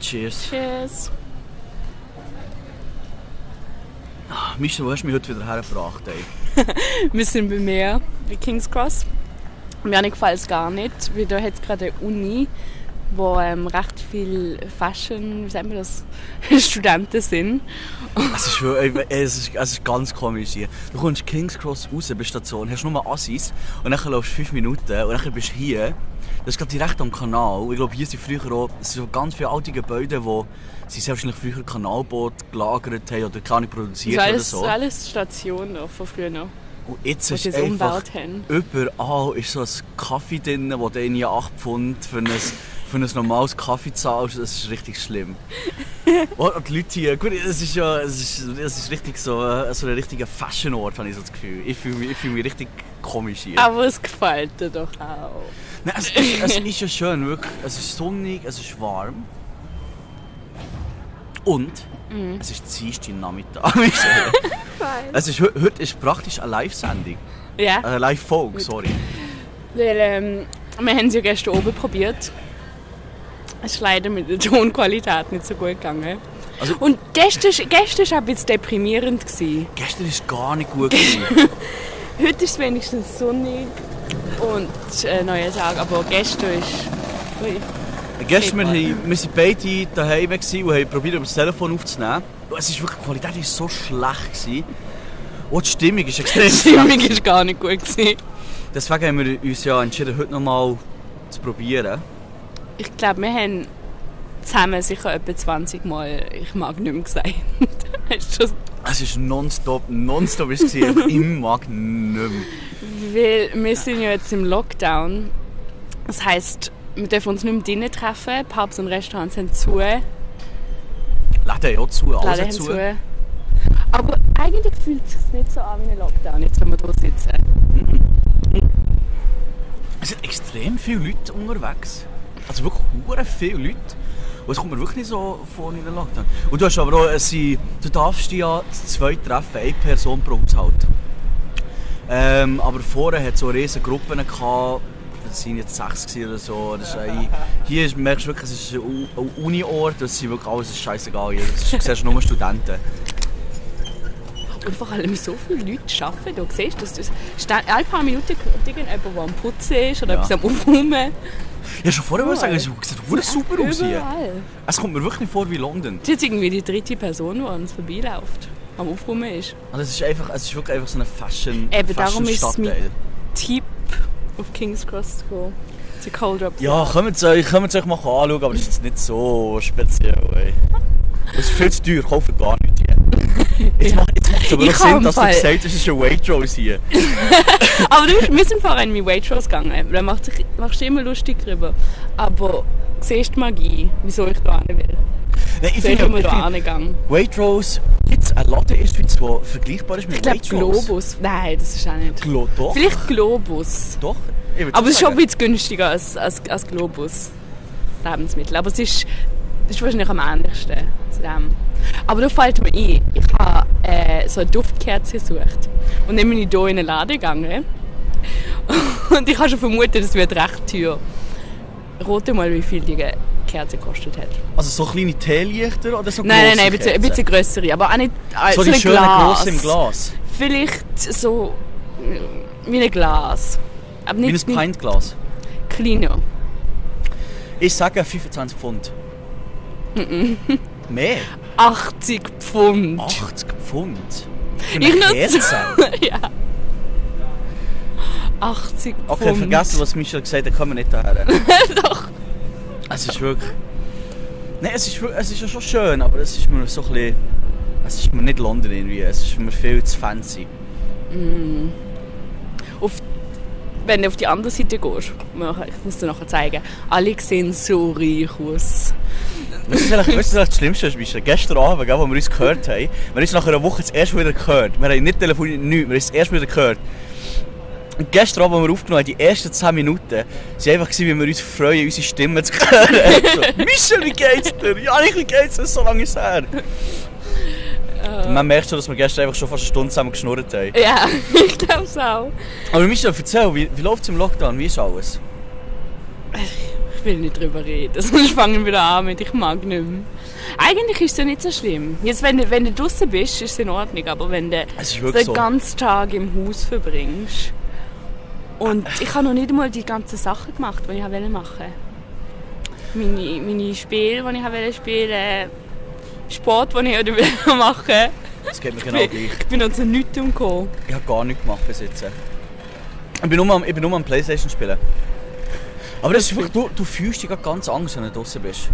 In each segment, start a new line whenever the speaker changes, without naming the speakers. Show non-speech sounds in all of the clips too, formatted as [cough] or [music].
Cheers.
Cheers.
Mischa, wo hast du mich heute wieder hergebracht? Ey? [laughs]
Wir sind bei mir, bei King's Cross. Mir gefällt es gar nicht, weil da hat es gerade eine Uni, wo ähm, recht viel Fashion, wie sagt man das, [laughs] Studenten sind.
Es ist, ey, es, ist, es ist ganz komisch hier. Du kommst King's Cross raus bei der Station, hast nur Assis und dann läufst du 5 Minuten und dann bist du hier. Das ist gerade direkt am Kanal. Ich glaube, hier sind früher auch so ganz viele alte Gebäude, wo sie wahrscheinlich früher Kanalboot gelagert haben oder keine
Das
produziert
ist
oder
alles,
so.
alles Stationen von früher noch,
Und jetzt ist
es
einfach überall ist so ein Kaffee drin, wo du irgendwie 8 Pfund für ein, für ein normales Kaffee zahlst. Das ist richtig schlimm. Und [laughs] die Leute hier, gut, es ist ja es ist, es ist richtig so, äh, so ein richtiger Fashion-Ort, habe ich so das Gefühl. Ich fühle mich, ich fühle mich richtig komisch hier.
Aber es gefällt dir doch auch.
Nein, es, ist, es [laughs] ist ja schön, wirklich. Es ist sonnig, es ist warm. Und
Mhm.
es ist Dienstag Nachmittag. [laughs] es ist, heute ist praktisch eine Live-Sendung.
Ja,
Eine Live-Folge, sorry.
weil ähm, wir haben es ja gestern oben probiert. Es ist leider mit der Tonqualität nicht so gut gegangen.
Also-
Und gestern, gestern war ein bisschen deprimierend. Gewesen.
Gestern war es gar nicht gut. [laughs] gewesen.
Heute ist es wenigstens sonnig und äh, neuer Tag, aber gestern ist... Ui.
Gestern wir, haben- wir sind beide daheim und haben probiert, das Telefon aufzunehmen. Es ist wirklich, die Qualität ist so schlecht. Gewesen. Und die Stimmung ist [laughs] extrem
Die Stimmung ist gar nicht gut. Gewesen.
Deswegen haben wir uns ja entschieden, heute nochmal zu probieren.
Ich glaube, wir haben zusammen sicher etwa 20 Mal «Ich mag nicht mehr» gesagt. [laughs]
Es ist nonstop, nonstop ist es. Ich mag nicht mehr.
Weil wir sind ja jetzt im Lockdown. Das heisst, wir dürfen uns nicht mehr drinnen treffen. Pubs und Restaurants sind zu.
Läden auch zu, alles
Läden
zu.
zu. Aber eigentlich fühlt es sich nicht so an wie ein Lockdown, jetzt wenn wir hier sitzen.
Es sind extrem viele Leute unterwegs. Also wirklich hure viele Leute. Und es kommt mir wirklich nicht so vor in den Lockdown. Und du hast aber auch, es sind- du darfst ja zu zweit treffen, eine Person pro Haushalt. Ähm, aber vorher hat es so riesige Gruppen gehabt, das waren jetzt sechs oder so. Das ist hier ist, merkst du wirklich, es ist ein Uni-Ort, das sind wirklich alles ist scheißegal. ist, du siehst nur Studenten.
Und vor allem so viele Leute arbeiten. Du siehst, dass das sta- alle paar Minuten hört irgendjemand, der am Putzen ist oder
Ja.
etwas am Aufräumen.
Ja, schon vorher wollte ich sagen, es sieht super aus hier. Es kommt mir wirklich nicht vor wie London.
Das ist jetzt irgendwie die dritte Person, die uns vorbeiläuft, am Aufräumen ist.
Also es ist einfach, es ist wirklich einfach so eine Fashion,
Eben, darum ist es
Fashion-Stadtteil.
Tipp, auf King's Cross zu gehen. Zu Cold Drop.
Ja, kommt es euch, es euch mal anschauen, aber das ist jetzt nicht so speziell. Ey. Es ist viel zu teuer, kaufen gar nicht hier. Jetzt [laughs] macht jetzt macht's aber
Ich
noch Sinn, dass du
Fall-
gesagt hast, es ist eine Waitrose hier. [laughs]
Aber du, wir sind vorher in meine Waitrose gegangen. Da macht sich, machst du immer lustig drüber. Aber siehst du die Magie, wieso ich da hin will?
Nein, ich
ich
finde,
immer
ich finde? Waitrose, es einen Laden in der vergleichbar ist mit
Ich glaube
Waitrose?
Globus. Nein, das ist auch nicht.
Glo doch,
Vielleicht Globus.
doch. Ich
Aber es ist schon ein bisschen günstiger als, als, als Globus. Lebensmittel. Aber es ist, ist wahrscheinlich am ähnlichsten zu dem. Aber da fällt mir ein, ich äh, so eine Duftkerze gesucht. Und dann bin ich hier in einen Laden gegangen. Und ich habe schon vermutet, es wird recht teuer. Rate mal, wie viel die Kerze gekostet hat.
Also so kleine Teelichter oder so
Nein, nein, nein, ein bisschen, ein bisschen grössere. Aber auch nicht äh,
So die
ein
schönen
Glas.
im Glas.
Vielleicht so äh, wie ein Glas. Aber
Wie
nicht,
ein Pintglas.
kleiner.
Ich sage 25 Pfund. Mehr?
80 Pfund.
80 Pfund?
Ich nutze- [laughs] ja. 80
Okay,
Pfund.
vergessen, was Michel gesagt hat, kommen wir nicht daher. [laughs]
Doch.
Es ist wirklich... Nein, es ist, es ist ja schon schön, aber es ist mir so ein bisschen... Es ist mir nicht London irgendwie, es ist mir viel zu fancy.
Auf, wenn du auf die andere Seite gehst, ich muss dir nachher zeigen, alle sehen so reich aus.
Weißt du, du, was das Schlimmste ist? Gestern Abend, wo wir uns gehört haben, wir haben uns nach einer Woche das erste wieder gehört. Wir haben nicht telefoniert, nichts, wir haben das erste Mal wieder gehört. Und gestern Abend, als wir aufgenommen haben, die ersten 10 Minuten, waren einfach, wie wir uns freuen, unsere Stimmen zu [laughs] hören. so, Michel, wie geht's dir? Ja, wie geht's dir? So lange ist es her. Man merkt schon, dass wir gestern einfach schon fast eine Stunde zusammen geschnurrt haben.
Ja, [laughs] ich glaube es auch.
Aber Michel, erzähl, wie, wie läuft es im Lockdown? Wie ist alles?
Ich will nicht drüber reden, [laughs] sonst fangen wir wieder an mit «Ich mag nicht mehr». Eigentlich ist es ja nicht so schlimm. Jetzt, wenn du, wenn du draußen bist, ist es in Ordnung, aber wenn du den
so.
ganzen Tag im Haus verbringst und ich habe noch nicht einmal die ganzen Sachen gemacht, die ich wollte machen. Meine, meine Spiele, die ich wollte spielen, Sport, den ich wollte [laughs] machen.
Das geht mir genau
Ich
gleich.
bin noch zu nichts umgekommen.
Ich habe gar nichts gemacht bis jetzt. Ich bin nur am, ich bin nur am Playstation spielen. Aber das ist wirklich, du, du fühlst dich grad ganz anders, wenn du draußen bist.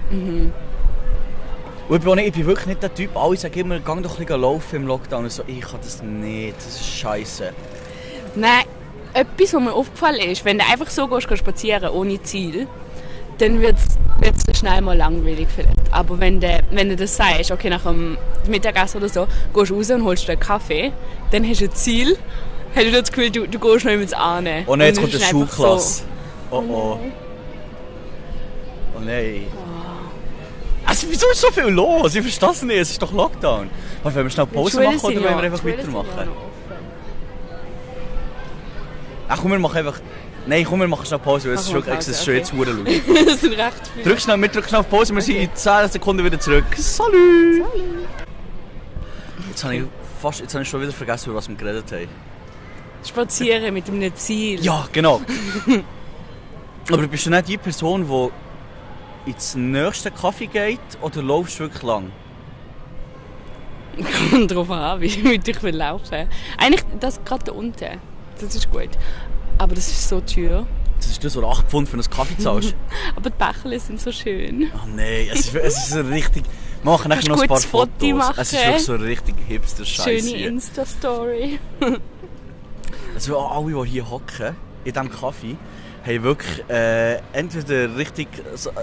Und ich bin, auch nicht, ich bin wirklich nicht der Typ, alle sagen immer, geh doch ein bisschen laufen im Lockdown. Und so, ich kann das nicht, das ist scheiße.
Nein, etwas, was mir aufgefallen ist, wenn du einfach so gehst, gehst spazieren ohne Ziel, dann wird es schnell mal langweilig vielleicht. Aber wenn du, wenn du das sagst, okay, nach dem Mittagessen oder so, gehst du raus und holst dir einen Kaffee, dann hast du ein Ziel, hast du das Gefühl, du, du gehst noch ins Ahne.
Oh nein, jetzt
Und
kommt
einfach
Schulklasse. Oh oh. Oh nein. Also wieso ist so viel los? Ich verstehe es nicht, es ist doch Lockdown. Aber wollen wir schnell. Pause machen oder wollen wir einfach weitermachen? Ach komm, wir machen einfach... Nein, komm, wir machen schnell Pause, weil es ist es schon jetzt verdammt laut. [laughs]
das sind recht viele.
Drück schnell, wir drücken schnell auf Pause, wir sind in 10 Sekunden wieder zurück. Salut! Jetzt habe ich fast, jetzt habe ich schon wieder vergessen, über was wir geredet haben.
Spazieren mit einem Ziel.
Ja, genau. [laughs] Aber bist du nicht die Person, die ins nächste Kaffee geht oder laufst du wirklich lang? [laughs]
Kommt drauf an, wie [laughs] weit ich will laufen. Eigentlich, das gerade da unten. Das ist gut. Aber das ist so teuer.
Das ist das, was du 8 Pfund für einen Kaffee [laughs] zahlst.
Aber die Bächle sind so schön.
Oh nein, es ist, es ist so richtig... Wir machen nachher noch ein paar Fotos.
machen?
Es ist wirklich so richtig hipster Scheiß
Schöne. Insta-Story.
Also alle, die hier hocken, in diesem Kaffee, haben wirklich äh, entweder richtig, so, äh,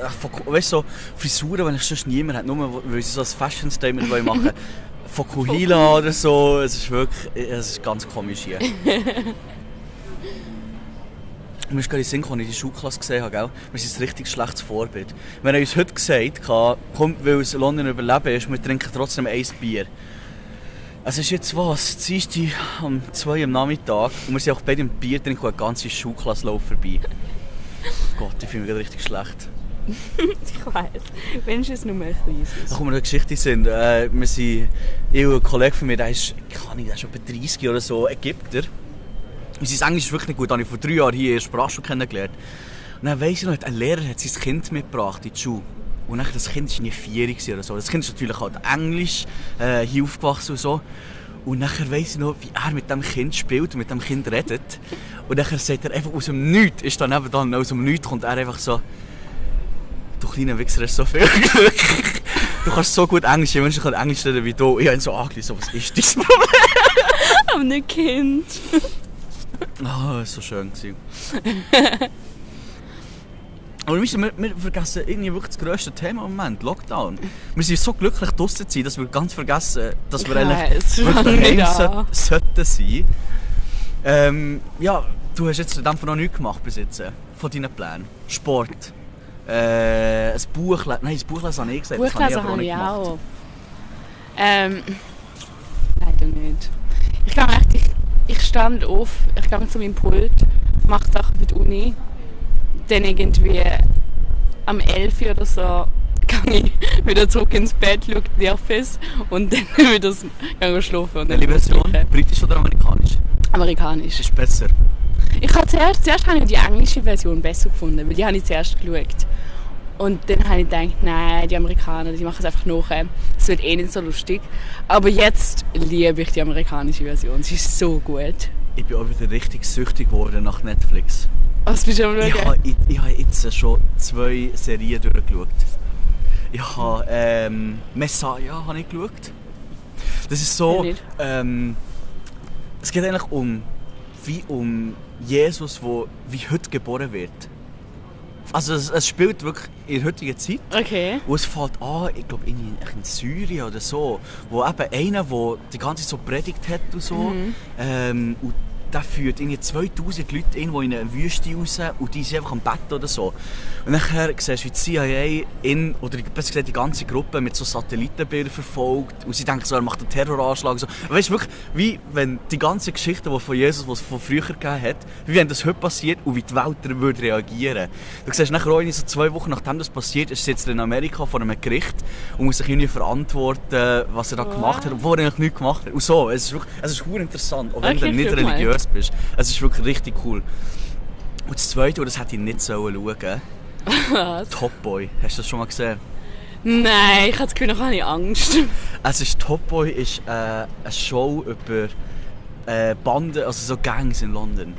weißt du, so Frisuren, die ich sonst niemand hat, nur weil sie so ein Fashion-Statement wollen machen [laughs] Fokuhila oder so, es ist wirklich, es ist ganz komisch hier. [laughs] Mir ist gerade in Sinn gekommen, als ich die Schulklasse gesehen habe, gell? wir sind ein richtig schlechtes Vorbild. Wir haben uns heute gesagt, komm, weil es London überleben ist, wir trinken trotzdem ein Bier. Es ist jetzt was, Dienstag um 2 Uhr am Nachmittag und wir sind auch beide im Bier trinken und eine ganze Schulklasse läuft vorbei. [laughs] Gott, ich fühle mich gerade richtig schlecht. [laughs]
Ich weiß. Wenigstens nur ein kleines.
Da wir eine Geschichte sind. Äh, wir sind, ich und ein Kollege von mir, der ist, kann ich, der ist etwa 30 oder so, Ägypter. Und sein Englisch ist wirklich nicht gut, habe ich vor drei Jahren hier in Sprachschule kennengelernt. Und dann weiss ich noch, ein Lehrer hat sein Kind mitgebracht in die Schule. Und dann, das Kind war nie vier oder so. Das Kind ist natürlich halt Englisch, äh, hier aufgewachsen und so. Und nachher weiss ich noch, wie er mit dem Kind spielt und mit dem Kind redet. Und nachher sagt er einfach aus dem Nichts, ist dann eben dann aus dem Nichts, kommt er einfach so, du kleiner Wichser hast so viel [laughs] Glück. Du kannst so gut Englisch, ich wünsche, ich kann Englisch reden wie du. Ich habe ihn so angeschaut, so, was ist das Problem? [laughs]
Aber nicht Kind.
Ah, das war so schön. [laughs] Aber wir, wir, vergessen irgendwie wirklich das grösste Thema im Moment, Lockdown. Wir sind so glücklich draussen zu sein, dass wir ganz vergessen, dass wir
Ich
eigentlich wirklich
nicht
daheim so- sollten sein. Ähm, ja, du hast jetzt Fall noch nichts gemacht bis jetzt, äh, von deinen Plänen. Sport. Äh, ein Buch lesen. Nein, das Buch lesen habe ich gesagt. das
Buchlesen
aber
habe ich
gemacht.
auch. Ähm, leider nicht. Ich gehe echt, ich, ich stand auf, ich gehe zu meinem Pult, mache Sachen für die Uni. Dann irgendwie am 11 Uhr oder so gehe ich [laughs] wieder zurück ins Bett, schaue The Office und [laughs] dann wieder gehe schlafen. Und
Welche Version? Britisch oder amerikanisch?
Amerikanisch.
Ist besser.
Ich habe zuerst, zuerst habe ich die englische Version besser gefunden, weil die habe ich zuerst geschaut. Und dann habe ich gedacht, nein, die Amerikaner, die machen es einfach nachher. Es wird eh nicht so lustig. Aber jetzt liebe ich die amerikanische Version. Sie ist so gut.
Ich bin auch wieder richtig süchtig geworden nach Netflix.
Was bist du am
Ich habe, ich, ich habe jetzt schon zwei Serien durchgeschaut. Ich habe ähm, Messiah habe ich geschaut. Das ist so. Ähm, es geht eigentlich um wie um Jesus, wo wie heute geboren wird. Also es, es spielt wirklich in der heutigen Zeit.
Okay.
Und es fällt an, ich glaube in, in Syrien oder so, wo eben einer, der die ganze Zeit so predigt hat und so,
Mhm.
ähm, und der führt irgendwie 2000 Leute irgendwo in eine Wüste raus und die sind einfach am Bett oder so. Und nachher siehst du, wie die CIA in, oder besser gesagt die ganze Gruppe mit so Satellitenbildern verfolgt und sie denken so, er macht einen Terroranschlag. So. Weißt du, wirklich, wie wenn die ganze Geschichte, die von Jesus, die es von früher gegeben hat, wie wenn das heute passiert und wie die Welt würde reagieren. Du siehst nachher auch so zwei Wochen nachdem das passiert ist, sitzt er in Amerika vor einem Gericht und muss sich irgendwie verantworten, was er da gemacht hat, obwohl er eigentlich nichts gemacht hat. Und so, es ist wirklich, es ist interessant, auch wenn
Okay,
du nicht
guck
religiös bist. Es ist wirklich richtig cool. Und das Zweite, und das hätte ich nicht sollen schauen
Was?
Top Boy. Hast du das schon mal gesehen?
Nein, ich habe das Gefühl, noch habe ich Angst. [laughs]
Es ist Top Boy ist äh, eine Show über äh, Banden, also so Gangs in London.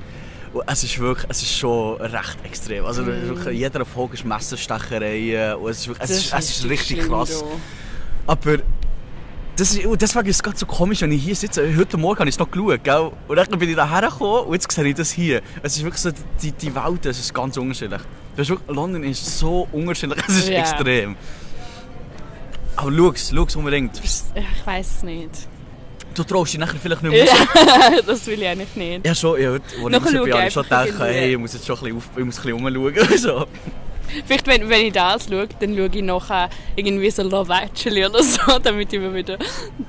Und es ist wirklich, es ist schon recht extrem. Also
Mm.
wirklich, jeder Folge ist Messerstechereien und es ist, wirklich, es ist, es ist richtig krass. Aber das ist, und deswegen ist es gerade so komisch, wenn ich hier sitze. Heute Morgen habe ich es noch geschaut, gell? Und dann bin ich da hergekommen und jetzt sehe ich das hier. Es ist wirklich so, die, die Welten, es ist ganz unterschiedlich. Das ist wirklich, London ist so unterschiedlich, [laughs] es ist
Ja.
extrem. Aber schau es, schau es unbedingt.
Ich weiß es nicht.
Du traust dich nachher vielleicht nicht mehr
Ja, [laughs] das will ich eigentlich nicht.
Ja, schon, ja, heute, als ich raus bin, habe ich schon gedacht, hey, ich muss jetzt schon ein bisschen, auf, ich muss ein bisschen umschauen. [laughs] so.
Vielleicht, wenn, wenn ich das schaue, dann schaue ich nachher irgendwie so Love Actually oder so, [laughs] damit ich mir wieder...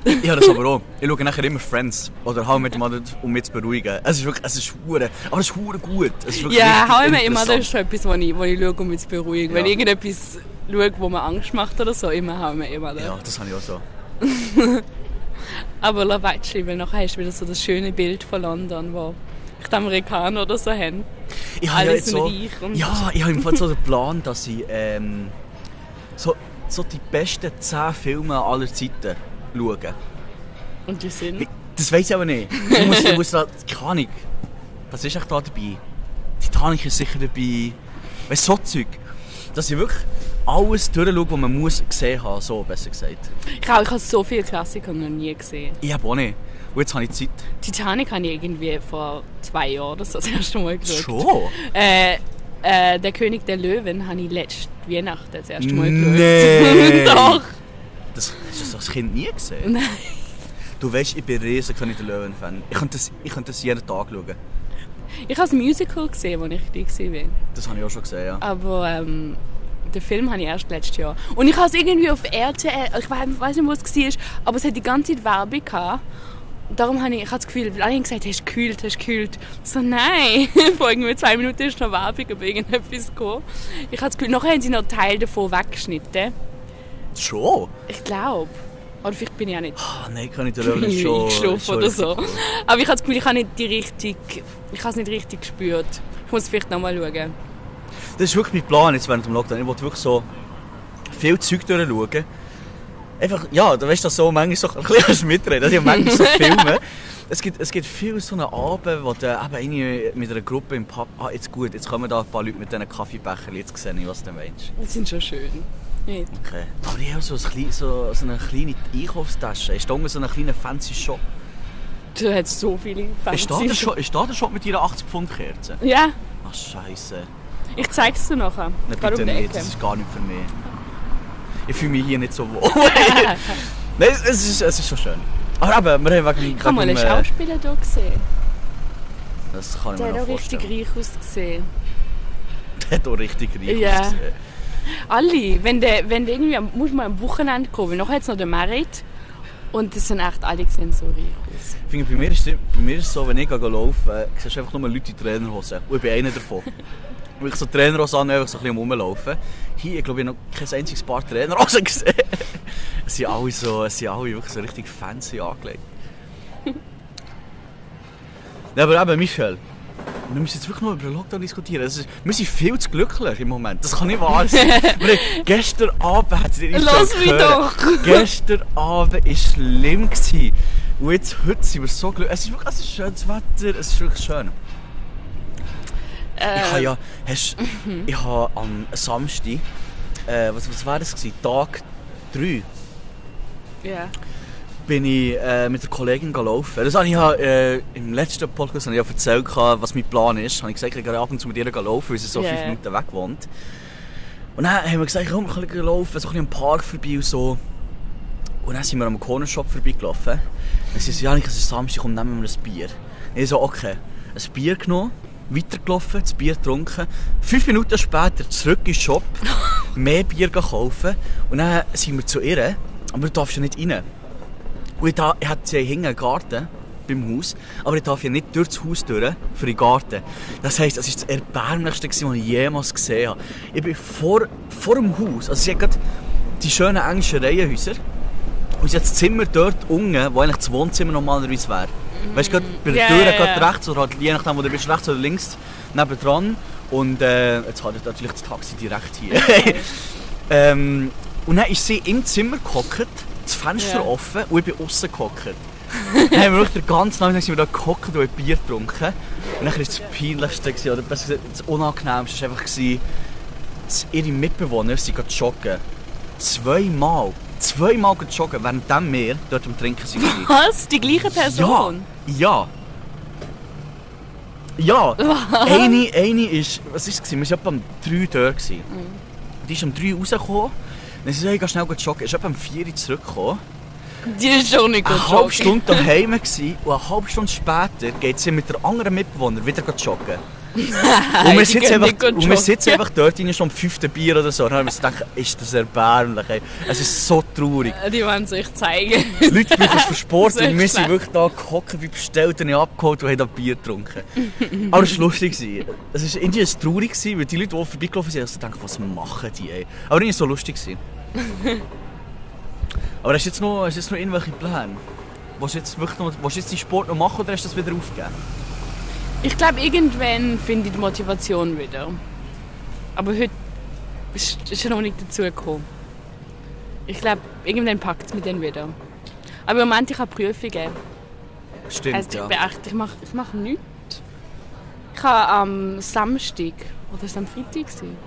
Habe das aber auch. Ich schaue nachher immer Friends. Oder How I Met Mother, um mich zu beruhigen. Es ist wirklich, es ist hure, aber es ist hure gut. Es ist
Ja, hau immer, immer, das ist schon etwas, was ich, ich schaue, um mich zu beruhigen. Wenn
Ja.
ich irgendetwas schaue, wo mir Angst macht oder so, immer ich mir immer das.
Ja, das habe ich auch so. [laughs]
Aber Love Actually, weil nachher hast du wieder so das schöne Bild von London, wo die Amerikaner oder so haben.
Ich habe
Alle
ja
sind
so,
reich und-
ja, ich habe im Fall so den Plan, dass ich ähm, so, so die besten 10 Filme aller Zeiten schaue.
Und die sind...
Das weiß ich aber nicht. Ich muss, ich muss da, keine Ahnung. Was ist echt da dabei? Titanic ist sicher dabei. Weißt so Zeug. Dass ich wirklich alles durchschaue, was man muss gesehen haben, so besser gesagt.
Ich habe so viele Klassiker noch nie gesehen.
Ich habe auch nicht. Und jetzt habe ich Zeit.
Titanic habe ich irgendwie vor zwei Jahren so das erste Mal geschaut.
Schon?
Äh, äh, der König der Löwen habe ich letzte Weihnachten das erste Mal
Nee.
geschaut. [laughs] Doch.
Das hast du als Kind nie gesehen?
Nein.
Du weißt, ich bin riesen König der Löwen-Fan. Ich könnte das, ich könnte das jeden Tag schauen.
Ich habe das Musical gesehen, als ich klein war.
Das habe ich auch schon gesehen, ja.
Aber ähm, den Film habe ich erst letztes Jahr. Und ich habe es irgendwie auf RTL, ich weiß weiß nicht, wo es war, aber es hat die ganze Zeit Werbung gehabt. Darum habe ich, ich habe das Gefühl, weil alle haben gesagt, hast du gekühlt, hast du gekühlt. So, nein, [laughs] vor irgendwie zwei Minuten ist noch Werbung über irgendetwas gekommen. Ich habe das Gefühl, nachher haben sie noch Teil davon weggeschnitten.
Schon?
Ich glaube. Oder vielleicht bin ich auch nicht
Ah, nein, der Löwen ist schon... [laughs]
eingeschlafen oder so. Aber ich habe das Gefühl, ich habe nicht die richtig, ich habe es nicht richtig gespürt. Ich muss vielleicht nochmal schauen.
Das ist wirklich mein Plan jetzt während dem Lockdown. Ich wollte wirklich so viel Zeug durchschauen. Einfach, ja, da weißt du so manchmal so ein bisschen mitreden. Also ich manchmal so [laughs] Filme. Es gibt, es gibt viel so einen Abend, wo du eben irgendwie mit einer Gruppe im Pub, ah, jetzt gut, jetzt kommen da ein paar Leute mit diesen Kaffeebechern, jetzt sehe ich, was du meinst.
Die sind schon schön.
Okay. Aber ich habe so, ein so, so eine kleine Einkaufstasche. Ist da so ein kleiner fancy Shop?
Du hast so viele
Ist da, der Shop ist da der Shop mit ihrer 80 Pfund Kerze?
Ja,
Ach, scheiße.
ich zeig's dir nachher.
Nein, bitte nicht, das ist gar nicht für mich. Ich fühle mich hier nicht so wohl. [laughs] Nein, es es ist, es ist schon schön. Aber eben, wir haben wegen,
habe mal einen
äh,
Schauspieler hier gesehen.
Das kann ich
Der
mir
hat
noch
auch richtig
vorstellen.
reich ausgesehen. [laughs]
Der hat auch richtig reich
Ja.
ausgesehen.
Alle, wenn der, wenn der irgendwie, am- muss man am Wochenende kommen, weil nachher hat es noch den Merit. Und das sind echt alle sehen so reich aus.
Ich finde, bei mir ist es bei mir ist es so, wenn ich gehe laufen, äh, siehst du einfach nur Leute in Trainerhosen. Und ich bin einer davon. [laughs] Weil ich so Trainerhosen einfach so ein bisschen rumlaufen. Hier, ich glaube, ich habe noch kein einziges Paar Trainerhosen [laughs] gesehen. es sind alle so, es sind alle wirklich so richtig fancy angelegt. [laughs] ja, aber eben, Michel, wir müssen jetzt wirklich noch über den Lockdown diskutieren. Das ist, wir sind viel zu glücklich im Moment. Das kann nicht wahr sein. [laughs] Wir gestern Abend hat es dir
Lass mich doch!
Gestern Abend war schlimm. Gewesen. Und jetzt, heute sind wir so glücklich. Es ist wirklich es ist schönes Wetter, es ist wirklich schön. Ich habe
Äh,
ja, hast, ich habe am Samstag, äh, was, was war das gewesen? Tag 3,
ja.
bin ich äh, mit der Kollegin gelaufen. Das habe ich ja, äh, im letzten Podcast habe ich ja erzählt, was mein Plan ist. Habe ich gesagt, ich gehe ab und zu mit ihr laufen, weil sie so
Ja,
fünf. Minuten weg wohnt. Und dann haben wir gesagt, komm, wir können laufen, so ein bisschen am Park vorbei und so. Und dann sind wir am Corner Shop vorbeigelaufen. Dann sie so, ja, es ist Samstag, komm, nehmen wir ein Bier. Ich so, okay. Ein Bier genommen, weitergelaufen, das Bier getrunken. Fünf Minuten später zurück in den Shop, [laughs] mehr Bier kaufen. Und dann sind wir zu ihr, aber du darfst ja nicht rein. Und ich, da, ich hatte sie hinten einen Garten beim Haus, aber ich darf ja nicht durch das Haus durch, für den Garten. Das heisst, das war das Erbärmlichste, was ich jemals gesehen habe. Ich bin vor, vor dem Haus, also sie hat gerade die schönen englischen Reihenhäuser, und sie hat das Zimmer dort unten, wo eigentlich das Wohnzimmer normalerweise wäre. Weißt du, bei der Tür gerade
ja.
rechts oder halt je nachdem, wo du bist, rechts oder links, nebendran. Und äh, jetzt habe ich natürlich das Taxi direkt hier. [laughs] ähm, und dann ist sie im Zimmer gehockt, das Fenster
Ja.
offen und ich bin außen gehockt. dann haben wir wirklich den ganzen Nachmittag sind wir da gehockt und ein Bier getrunken. Und dann war das Peinlichste, gewesen, oder besser gesagt, das Unangenehmste war einfach, gewesen, dass ihre Mitbewohner gerade joggen. Zweimal. Zweimal gerade joggen, während wir dort am Trinken waren.
Was? Die gleiche Person?
Ja. Ja. [laughs] eine, eine ist, was ist es? Wir waren etwa um 3 dort. gewesen. Die ist um 3 rausgekommen. Dann sie so, ich gehe schnell joggen. Ist etwa um 4 Uhr zurückgekommen.
Die ist schon nicht
Eine halbe Stunde [laughs] daheim und eine halbe Stunde später geht sie mit der anderen Mitbewohner wieder joggen. [laughs] Und wir sitzen einfach, und wir sitzen einfach dort in schon am fünften Bier oder so. Und dann haben wir gedacht, ist das erbärmlich. Ey. Es ist so traurig. [laughs]
Die wollen sich zeigen.
Leute brauchen es für Sport [laughs] und wir sind wirklich da gehockt, wie bestellt und abgeholt und haben da Bier getrunken. Aber es war lustig. Es war irgendwie ein traurig, weil die Leute, die vorbeigelaufen sind, also denken, was machen die? Ey? Aber irgendwie so lustig. Aber hast du jetzt noch, hast du jetzt noch irgendwelche Pläne? Willst du jetzt, wirklich noch, willst du jetzt den Sport noch machen oder hast du das wieder aufgegeben?
Ich glaube, irgendwann finde ich die Motivation wieder. Aber heute ist ist noch nicht dazu gekommen. Ich glaube, irgendwann packt es mich dann wieder. Aber im Moment, ich habe Prüfungen.
Stimmt,
Also ich
ja.
echt, ich mache ich mach nichts. Ich habe am Samstag, oder ist es am Freitag? gewesen?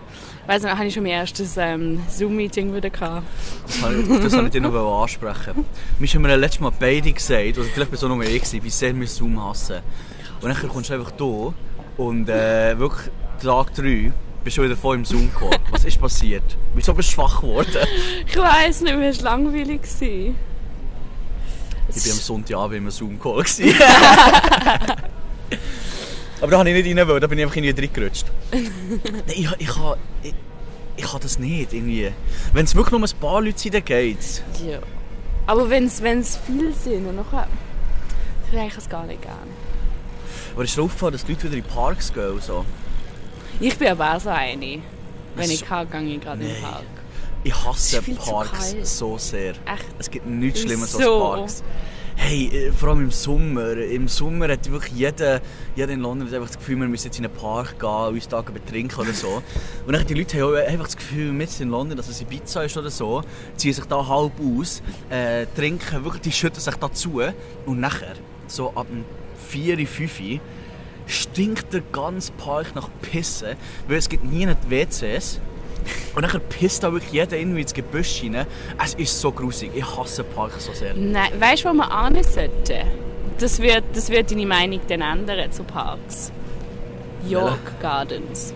Ich weiss nicht, habe ich schon mein erstes ähm, Zoom-Meeting wieder gehabt.
Das wollte ich, dir noch ansprechen. Wir haben mir letztes Mal beide gesagt, oder vielleicht war es auch nur ich, wie sehr wir Zoom hassen. Und dann kommst du einfach hier und äh, wirklich Tag 3 bist du wieder voll im Zoom gekommen. [laughs] Was ist passiert? Wieso bist du schwach geworden?
Ich weiss nicht, mir war langweilig. gewesen.
Ich war am Sonntagabend im Zoom-Call. [laughs] Aber da habe ich nicht rein, wollen, da bin ich einfach irgendwie reingerutscht. [laughs] Nein, ich, ich, kann, ich, ich kann das nicht irgendwie. Wenn es wirklich nur ein paar Leute sind, dann geht's.
Ja. Aber wenn es viel sind, dann nachher... Ich es gar nicht gerne.
Aber ist dir aufgefallen, dass die Leute wieder in die Parks gehen und so?
Ich bin aber auch so eine. Wenn
Es-
ich kann, gehe ich gerade in den. Park.
Ich hasse
zu
Parks so sehr.
Echt?
Es gibt nichts Schlimmeres als
Wieso?
Parks. Hey, äh, vor allem im Sommer. Im Sommer hat wirklich jeder, jeder in London einfach das Gefühl, wir müssen jetzt in einen Park gehen, uns da betrinken oder so. [laughs] Und dann die Leute haben einfach das Gefühl, mit in London, dass es in Pizza ist oder so, ziehen sich da halb aus, äh, trinken, wirklich, die schütten sich dazu. Und nachher, so ab dem 4, 5 Uhr, stinkt der ganze Park nach Pissen, weil es gibt nie WCs. Und dann pisst da wirklich jeder irgendwie ins Gebüsch rein. Es ist so grusig. Ich hasse Parks so sehr.
Nein, weißt du, wo wir ane sollten? Das wird, das wird deine Meinung dann ändern zu Parks. York Gardens.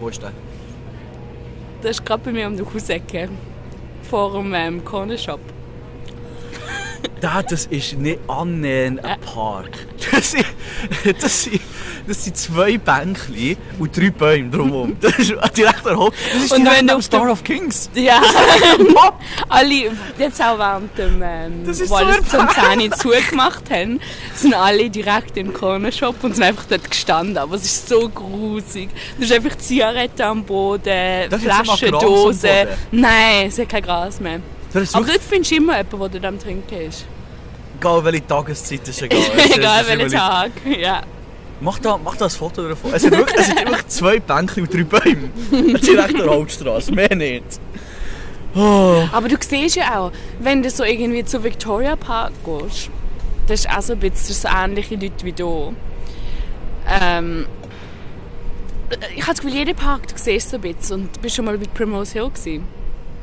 Wo ist der?
Das ist gerade bei mir um die Hausecke. Vor dem ähm, Corner Shop.
Da, das ist nicht annähernd ein Park. Das sind, das sind, das sind zwei Bänkchen und drei Bäume drumherum. Das ist direkt der Haupt. Das ist
Und
direkt
wenn
Star of Kings.
Ja, [laughs] alle, jetzt auch während dem, ähm,
Das ist
wo
so
alles zum
erbärmlich.
10 zugemacht haben, sind alle direkt im Corner Shop und sind einfach dort gestanden. Aber es ist so grusig. Du hast einfach Zigaretten am Boden,
Das ist
Flaschen,
am
Dosen. Nein, es hat kein Gras mehr. Aber dort findest du immer jemanden, der dort am Trinken ist.
egal welche Tageszeit, ist egal. [laughs]
Egal welcher Tag. Ja.
Mach da, mach da ein Foto davon. Es sind wirklich, es sind wirklich [laughs] zwei Bänkchen und drei Bäume. Direkt der Hauptstraße, mehr nicht. Oh.
Aber du siehst ja auch, wenn du so irgendwie zu Victoria Park gehst, das ist auch so ein bisschen so ähnliche Leute wie du. Ähm, ich habe das Gefühl, jeden Park, du siehst so ein bisschen. Und du bist schon mal bei Primrose Hill gewesen.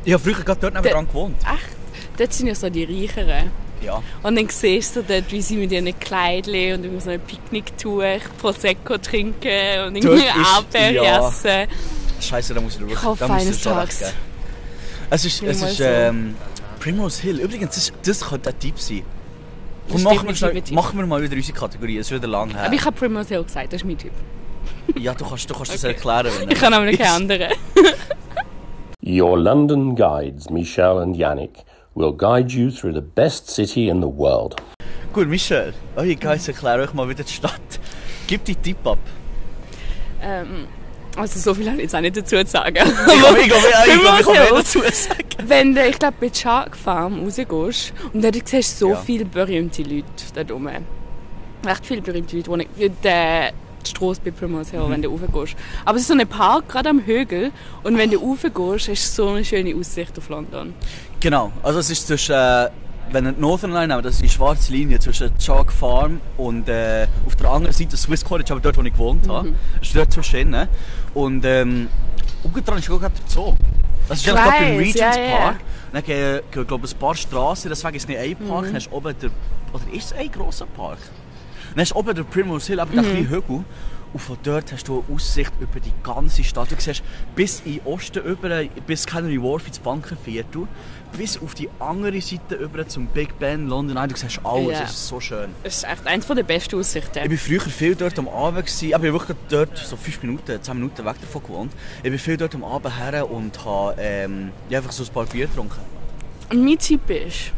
Ich habe früher gerade dort nebenan gewohnt.
Echt? Dort sind ja so die Reicheren.
Ja.
Und dann siehst du dort, wie sie mit ihren Kleidchen und irgendwie so ein Picknicktuch Prosecco trinken und irgendwie Erdbeeren
ja.
essen.
Scheiße, da muss ich wirklich
Ich hoffe eines Tages.
geben. Es ist, es ist ähm, Primrose Hill. Übrigens, das, das könnte ein Tipp sein.
Das ist
machen wir, schnell, machen wir mal wieder unsere Kategorie. Es ist wieder lang her.
Aber ich habe Primrose Hill gesagt, das ist mein Typ.
ja, du kannst, du kannst das
Okay.
erklären. Wenn
Ich kann aber nicht keinen [laughs] anderen. [laughs]
Your London guides, Michelle and Yannick, will guide you through the best city in the world.
Gut, Michel, eure Guys erklären euch mal wieder die Stadt. Gib die Tipp ab.
Ähm, also so viel habe ich jetzt auch nicht dazu zu sagen.
Ich kann, ich kann, ich ich ich mehr dazu sagen.
Wenn du, ich glaube, bei Shark Farm rausgehst und dort siehst du so
Ja.
viele berühmte Leute dort rum. Recht viele berühmte Leute, die wie der die Strasse bei Primrose Hill, wenn du raufgehst. Aber es ist so ein Park, gerade am Hügel. Und wenn du raufgehst, hast du so eine schöne Aussicht auf London.
Genau, also es ist zwischen, äh, wenn die Northern Line nehmen, das ist die schwarze Linie zwischen Chalk Farm und äh, auf der anderen Seite Swiss College, aber dort, wo ich gewohnt habe. Das ist dort zwischen ihnen. Und ähm, dran ist auch gerade der Zoo. Das ist eigentlich gerade beim Regents
ja, ja.
Park. Dann gehen, glaube ein paar Straßen, deswegen ist es nicht ein
Mhm.
Park, dann hast du oben der, oder ist es ein grosser Park? Dann hast du oben der Primrose Hill, aber
Mhm.
der kleine Hügel. Und von dort hast du eine Aussicht über die ganze Stadt. Du siehst bis in den Osten über, bis Canary Wharf ins Bankenviertel, bis auf die andere Seite über zum Big Ben, London. Eye. Du siehst alles,
Ja.
es ist so schön.
Das ist echt eines der besten
Ich
Aussichten.
war früher viel dort am Abend, gewesen, aber ich wirklich dort so 5 Minuten, 10 Minuten weg davon gewohnt. Ich bin viel dort am Abend her und habe ähm, einfach so ein paar Bier getrunken.
Und mein Tipp ist,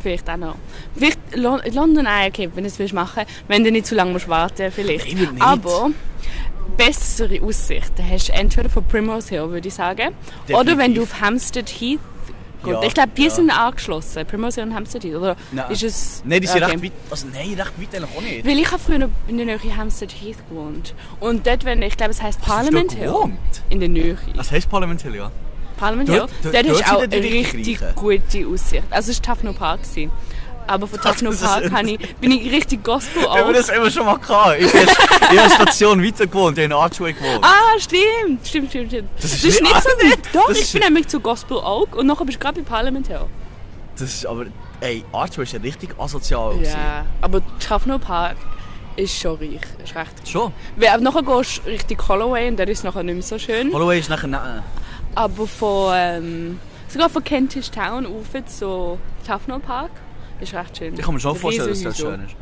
vielleicht auch noch, vielleicht Lon London Eye, okay, wenn du es willst machen, wenn du nicht zu lange musst warten vielleicht.
Nicht.
Aber bessere Aussichten hast du entweder von Primrose Hill, würde ich sagen, oder wenn du
Definitiv.
auf Hampstead Heath Gut,
Ja,
ich glaube, die
ja.
sind angeschlossen, Primrose Hill und Hampstead Heath, oder
Nein.
ist es...
Nein, die sind
Okay.
recht weit. Also nein, recht weit eigentlich auch nicht.
Weil ich habe früher in der Nähe Hampstead Heath gewohnt. Und dort, wenn, ich glaube, es heisst
du
Parliament Hill.
gewohnt?
In der Nähe.
Das heisst Parliament Hill, ja.
Parliament Hill.
dort-
Dort,
dort
ist auch eine
richtig
gute Aussicht. Also es war Tafno Park. Gewesen. Aber von Tafno
Das ist-
Park ich, bin ich richtig Gospel
Ich habe das immer schon mal gehabt. Ich habe eine Station weiter gewohnt, ich habe in Archway gewohnt.
Ah, stimmt, stimmt, stimmt, stimmt.
Das ist
nicht,
nicht-
so weit. Doch,
Das
ich
ist-
bin nämlich zu Gospel Oak und nachher bist du gerade bei Parliament Hill.
Das ist aber... Ey, Archway ist ja richtig asozial.
Ja, aber Tafno Park ist schon reich. Ist recht.
Schon.
Weil nachher gehst du Richtung Holloway und dort ist es nachher nicht mehr so schön.
Holloway ist nachher... Nein.
Aber von, ähm, sogar von Kentish Town rauf zu Tafno Park ist recht schön.
Ich kann mir schon vorstellen, dass das schön ist.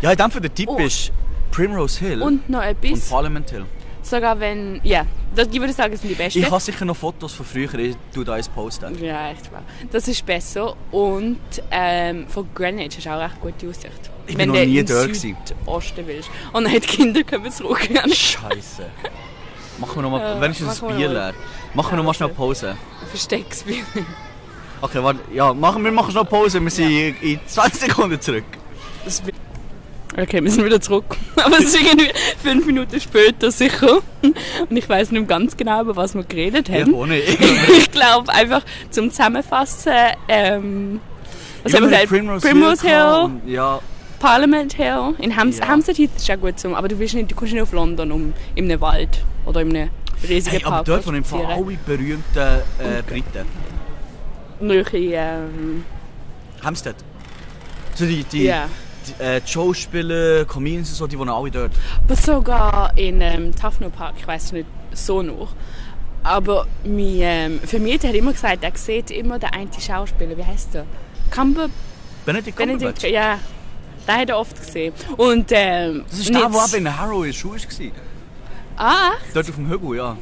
Ja, in dem Fall der Tipp
Oh.
ist Primrose Hill
Und noch
und
etwas,
Parliament Hill.
sogar wenn, ja, das, ich würde sagen, sind die besten.
Ich habe sicher noch Fotos von früher, ich tue da eins posten.
ja, echt wahr. Das ist besser. Und ähm, von Greenwich hast du auch recht gute Aussicht.
Ich bin
wenn
noch
du
nie dort gewesen.
Südosten willst. Und dann die Kinder können zurück.
Scheiße. Machen wir noch mal,
Ja,
wenigstens ein Bier leer. Machen wir noch mal
okay.
schnell Pause.
Versteck's mir.
Okay, warte, ja, machen, wir machen schnell Pause, wir sind in 20 [laughs] Sekunden zurück.
Okay, wir sind wieder zurück. [laughs] Aber es ist irgendwie fünf Minuten später sicher. Und ich weiß nicht ganz genau, über was wir geredet
Ja,
haben.
ohne.
ich [laughs] glaube einfach zum Zusammenfassen, ähm, was haben wir gesagt?
Primrose,
Primrose Hill,
und, ja,
Parliament Hill. In Hams
Ja.
Hampstead Heath ist auch gut zum, aber du, willst nicht, du kommst nicht auf London, um in einem Wald oder in einem riesigen
hey, aber dort, wo im Fall alle berühmten äh, Briten.
Nähe, ähm,
Hampstead. So die, die,
ja.
die, äh, die Schauspieler, Comedians und so, die wohnen alle dort.
Aber sogar in ähm, Tafno Park, ich weiß nicht so noch. Aber mein ähm, Vermieter hat immer gesagt, er sieht immer den einen Schauspieler, wie heißt der? Cumber
Benedict Cumberbatch.
ja. Den hat er oft gesehen. Und, ähm,
Das ist der, der in Harrow in der Schule war.
Ah,
Dort auf dem Hügel, ja.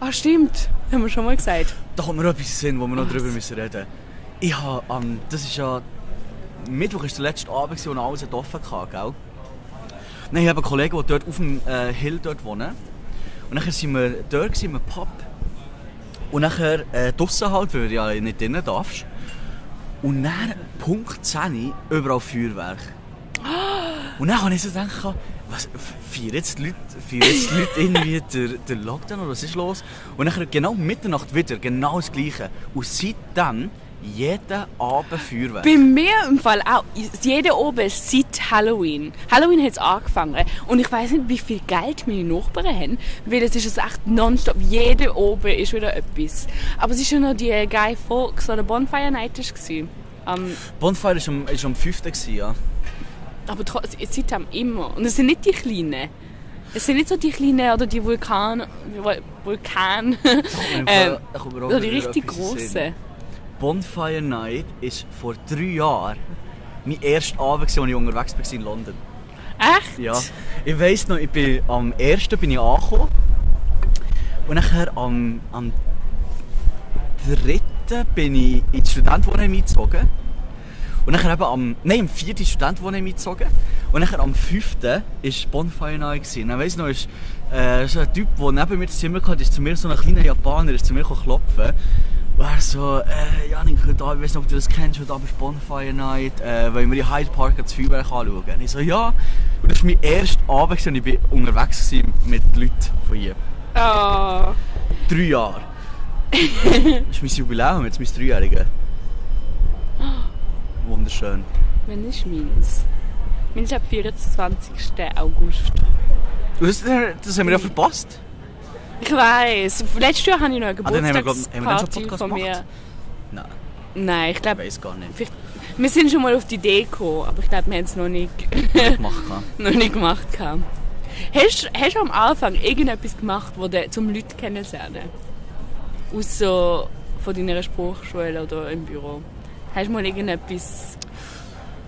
ah, stimmt. Haben wir schon mal gesagt.
Da kommt mir noch etwas in Sinn, wo wir noch drüber müssen reden Ich habe, ähm, das ist ja... Mittwoch war der letzte Abend, wo alles hat offen hatte, gell? Nein, ich habe einen Kollegen, der dort auf dem äh, Hill dort wohnt. Und dann sind wir dort gewesen, im Pub. Und nachher äh, draussen halt, weil du ja nicht drinnen darfst. Und dann, Punkt 10, überall Feuerwerk. Und dann habe ich so gedacht, was, feiern jetzt die Leute, feiern jetzt die Leute irgendwie den, den Lockdown oder was ist los? Und dann genau Mitternacht wieder, genau das Gleiche. Und seitdem jeden Abend Feuerwerk.
Bei mir im Fall auch. Jeder oben seit Halloween. Halloween hat es angefangen. Und ich weiß nicht, wie viel Geld meine Nachbarn haben. Weil es ist echt nonstop. Jeder oben ist wieder etwas. Aber es war ja noch die Guy Fawkes oder Bonfire Night. gewesen. Ähm,
Bonfire war am, ist am 5. Gewesen, ja.
Aber tro- seitdem immer. Und es sind nicht die Kleinen. Es sind nicht so die Kleinen oder die Vulkan... Vul- Vulkan... [laughs] ähm, oder die richtig grossen.
Bonfire Night ist vor drei Jahren mein erster Abend, als ich unterwegs war in London.
Echt?
Ja. Ich weiss noch, ich bin am 1. bin ich angekommen. Und nachher am, am 3. bin ich in die Studentenwohnheim eingezogen. Und nachher eben am, nein, am 4. in die Studentenwohnheim eingezogen. Und nachher am 5. war Bonfire Night. gewesen. Und dann weiss ich noch, ist, äh, so ein Typ, der neben mir das Zimmer hatte, ist zu mir so ein kleiner Japaner, ist zu mir klopfen. Und er so, äh, Janik, ich weiss nicht, ob du das kennst, heute Abend ist Bonfire Night, äh, wollen wir in Hyde Park das Feuerwerk anschauen? Und ich so, ja. Und das war mein erster Abend und ich war unterwegs gewesen mit Leuten von hier.
Oh.
Drei Jahre. [laughs] das ist mein Jubiläum, jetzt mein Dreijähriger. [laughs] Wunderschön.
Wann ist meins? Meins ist am 24. August.
Das, das haben wir ja verpasst.
Ich weiss. Letztes Jahr hatte ich noch eine
Ah, dann haben wir, glaub-
Geburtstagsparty von mir.
gemacht? Nein,
Nein, ich
ich
glaube,
weiß gar nicht.
wir sind schon mal auf die Idee gekommen, aber ich glaube, wir haben es noch nicht,
gemacht. [laughs] habe.
noch nicht gemacht. Hast, hast du am Anfang irgendetwas gemacht, wo du zum Leute kennenlernen? Aus so von deiner Sprachschule oder im Büro? Hast du mal irgendetwas...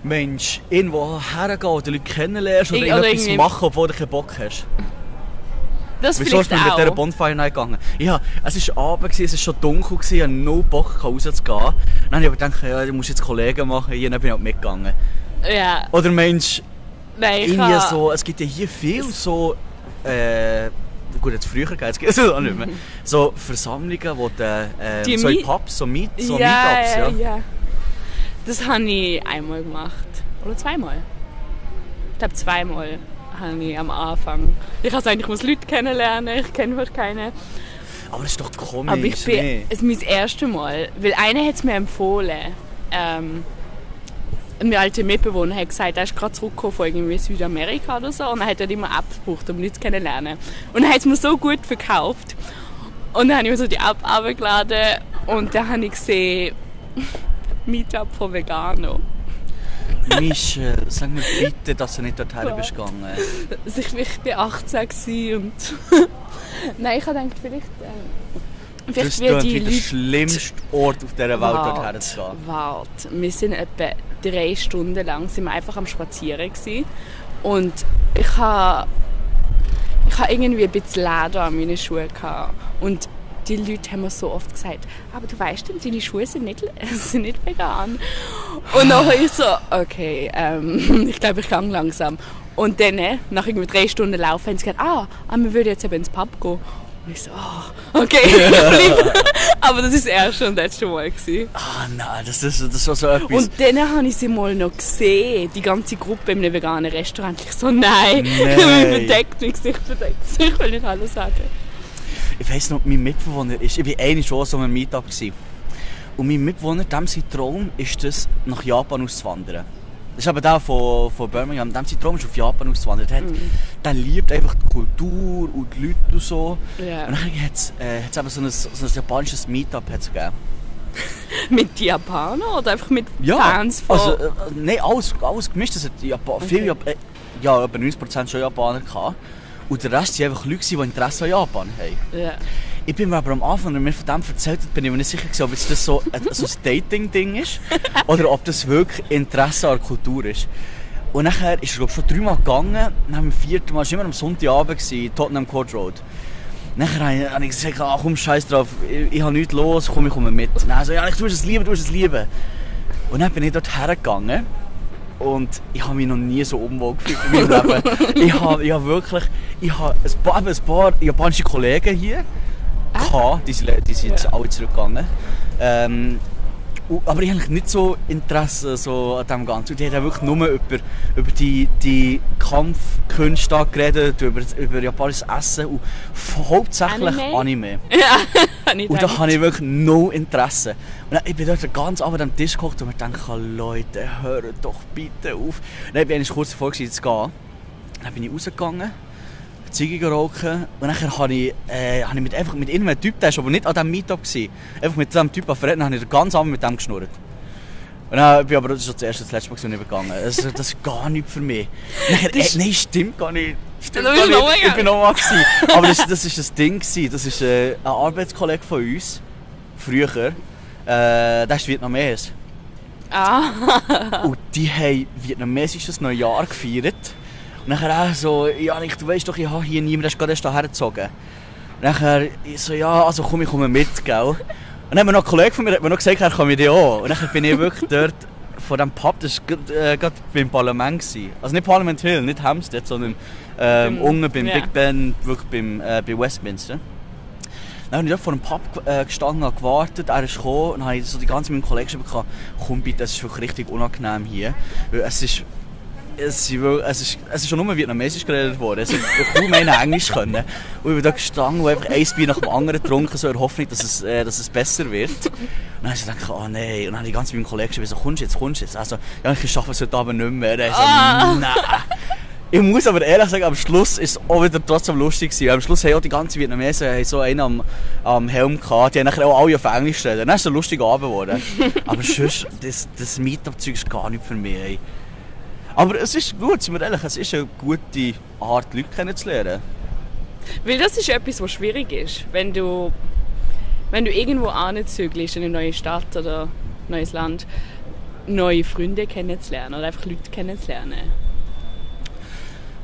Mensch, irgendwo hergehen oder Leute kennenlernst oder
Ich- oder
irgendetwas
irgendwie-
machen, obwohl du keinen Bock hast.
Das
Wieso ist man mit dieser. Bonfire Night gegangen? Ja, es war Abend, es war schon dunkel, gewesen, ich hatte no Bock rauszugehen. Dann habe ich aber gedacht, ja, du musst jetzt Kollegen machen, hier bin ich halt mitgegangen.
Ja,
Oder Mensch,
nein, ich
irgendwie
habe...
so, es gibt ja hier viel so, äh, gut, jetzt früher geht es geht [laughs] auch nicht mehr, so Versammlungen, wo der, äh,
Die
so in Pubs, so, Meet, so
ja,
Meetups, ja,
ja. Das habe ich einmal gemacht. Oder zweimal. Ich glaube zweimal habe ich am Anfang. Ich habe eigentlich muss Leute kennenlernen, ich kenne fast keine.
Aber das ist doch komisch,
Aber ich bin,
nee.
es ist mein erstes Mal, weil einer hat es mir empfohlen. Ähm, mein alter Mitbewohner hat gesagt, er ist gerade zurückgekommen von irgendwie Südamerika oder so und er hat dort immer Apps gebraucht, um Leute kennenzulernen. Und er hat es mir so gut verkauft. Und dann habe ich mir so die App runtergeladen und dann habe ich gesehen, Meetup von Vegano.
Michel, sag mir bitte, dass du nicht dorthin bist gegangen.
Also ich, ich bin 18 gewesen und... [laughs] Nein, ich habe gedacht, vielleicht...
Das
vielleicht
ist wie
die
der
Leute...
schlimmste Ort auf dieser Welt, dorthin zu gehen.
Warte, wir sind etwa drei Stunden lang sind wir einfach am Spazieren gewesen. und ich habe ich habe irgendwie ein bisschen Leder an meinen Schuhen gehabt. und die Leute haben mir so oft gesagt, aber du weißt, denn, deine Schuhe sind nicht, [laughs] sind nicht vegan. Und dann ich so, okay, ähm, [laughs] ich glaube, ich gehe langsam. Und dann, äh, nach irgendwie drei Stunden Laufen, haben sie gesagt, ah, ah wir würden jetzt eben ins Pub gehen. Und ich so, ah, okay, ich [laughs] bleib. Aber das war das erste und letzte Mal. Gewesen.
Ah nein, das, das, das war so etwas.
Und dann habe ich sie mal noch gesehen, die ganze Gruppe in einem veganen Restaurant. Ich so, nein,
Nein.
mein verdeckt mich, Gesicht verdeckt ich will nicht alles sagen.
Ich weiss noch, mein Mitbewohner ist, ich war einmal schon so einem Meetup. Gewesen. Und mein Mitbewohner, dem sein Traum ist es, nach Japan auszuwandern. Das ist aber der von, von Birmingham. Dem sein Traum ist, auf Japan auszuwandern. Der, hat,
Mhm.
der liebt einfach die Kultur und die Leute und so.
Ja.
Und dann hat es äh, hat's eben so ein, so ein japanisches Meetup hat's gegeben. [laughs]
Mit Japanern oder einfach mit
Ja,
Fans von...
also, äh, nein, alles, alles gemischt. Es hat Japan
Okay.
viele Jap äh, ja, etwa 90% schon Japaner gehabt. Und der Rest sind einfach Leute, die Interesse an Japan haben.
ja.
Ich bin mir aber am Anfang, als er mir von dem erzählt hat, bin ich mir nicht sicher gewesen, ob das so ein, so ein Dating-Ding ist [laughs] oder ob das wirklich Interesse an der Kultur ist. Und nachher ist er glaub, schon dreimal gegangen, nach dem vierten Mal, war immer am Sonntagabend, gewesen, Tottenham Court Road. Nachher habe ich, gesagt, ach komm, scheiß drauf, ich, ich habe nichts los, komm, ich komme mit. Und dann so, ja, ich tue es lieben, du es lieben. Und dann bin ich dort hergegangen und ich habe mich noch nie so unwohl gefühlt in meinem Leben. [laughs] Ich habe, ich habe wirklich, ich habe ein paar, ein paar japanische Kollegen hier gehabt, die sind, die sind jetzt
Ja.
alle zurückgegangen. Ähm, aber ich habe eigentlich nicht so Interesse so an dem Ganzen. Und die haben wirklich nur über, über die, die Kampfkünste geredet, über, über japanisches Essen und hauptsächlich
Anime?
Anime. [laughs]
Ja, [laughs] ich
Und da habe ich wirklich no Interesse. Und dann, ich bin dort ganz Abend am Tisch gekocht und mir dachte, Leute, hört doch bitte auf. Dann bin ich kurz davor zu gehen. Dann bin ich rausgegangen, Ziege gerauchen und dann habe ich, äh, habe ich mit, einfach mit irgendeinem Typ, der war aber nicht an diesem Meetup, gewesen, einfach mit diesem Typ verreden, habe ich ganz Abend mit dem geschnurrt. Und dann bin aber das ist das erste das letzte Mal nicht gegangen. Das, das ist gar nicht für mich. Nachher, äh, nein, stimmt gar nicht. Stimmt gar nicht. Ich bin nochmal gewesen. Aber das, das ist das Ding gewesen. Das ist äh, ein Arbeitskollege von uns. Früher. Äh, das ist Vietnames.
Ah,
Und die haben vietnamesisches Neujahr gefeiert. Nachher auch so, Janik, du weißt doch, ich habe hier niemanden, der ist gerade erst hierher gezogen. Nachher ich so, ja, also komm, ich komme mit, gell. Und dann hat mir noch ein Kollege von mir hat mir noch gesagt, er kann mit dir auch. Und dann bin ich wirklich dort von diesem Pub, das war gerade äh, gerade beim Parlament. Gewesen. Also nicht Parliament Hill, nicht Hampstead, sondern ähm, unten beim
ja.
Big Ben, wirklich beim, äh, bei Westminster. Dann habe ich dort vor dem Pub äh, gestanden und gewartet, er ist gekommen und habe so die ganze mit meinem Kollegen gehabt, komm bitte, es ist wirklich richtig unangenehm hier. Weil es ist, es, es, ist, es ist schon nur Vietnamesisch geredet worden, es hat kaum einer Englisch können. Und ich bin da gestanden und einfach ein Bier nach dem anderen getrunken, so in der Hoffnung, dass es, äh, dass es besser wird. Und dann habe ich gedacht, oh nein, und dann habe ich ganz mit meinem Kollegen geschrieben, so, kommst du jetzt, kommst du jetzt? Also, ja, ich schaffe es heute Abend nicht mehr. Er so, nein. Ich muss aber ehrlich sagen, am Schluss ist es auch wieder trotzdem lustig gewesen. Am Schluss haben auch die ganzen Vietnamesen haben so einen am, am Helm gehabt. Die haben nachher auch alle auf Englisch geredet. Dann ist es ein lustiger Abend geworden. aber sonst, das, das Meetup-Zeug ist gar nicht für mich. Ey. Aber es ist gut, sind wir ehrlich, es ist eine gute Art, Leute kennenzulernen.
weil das ist etwas, was schwierig ist. Wenn du, wenn du irgendwo anzügelst in eine neue Stadt oder ein neues Land, neue Freunde kennenzulernen oder einfach Leute kennenzulernen.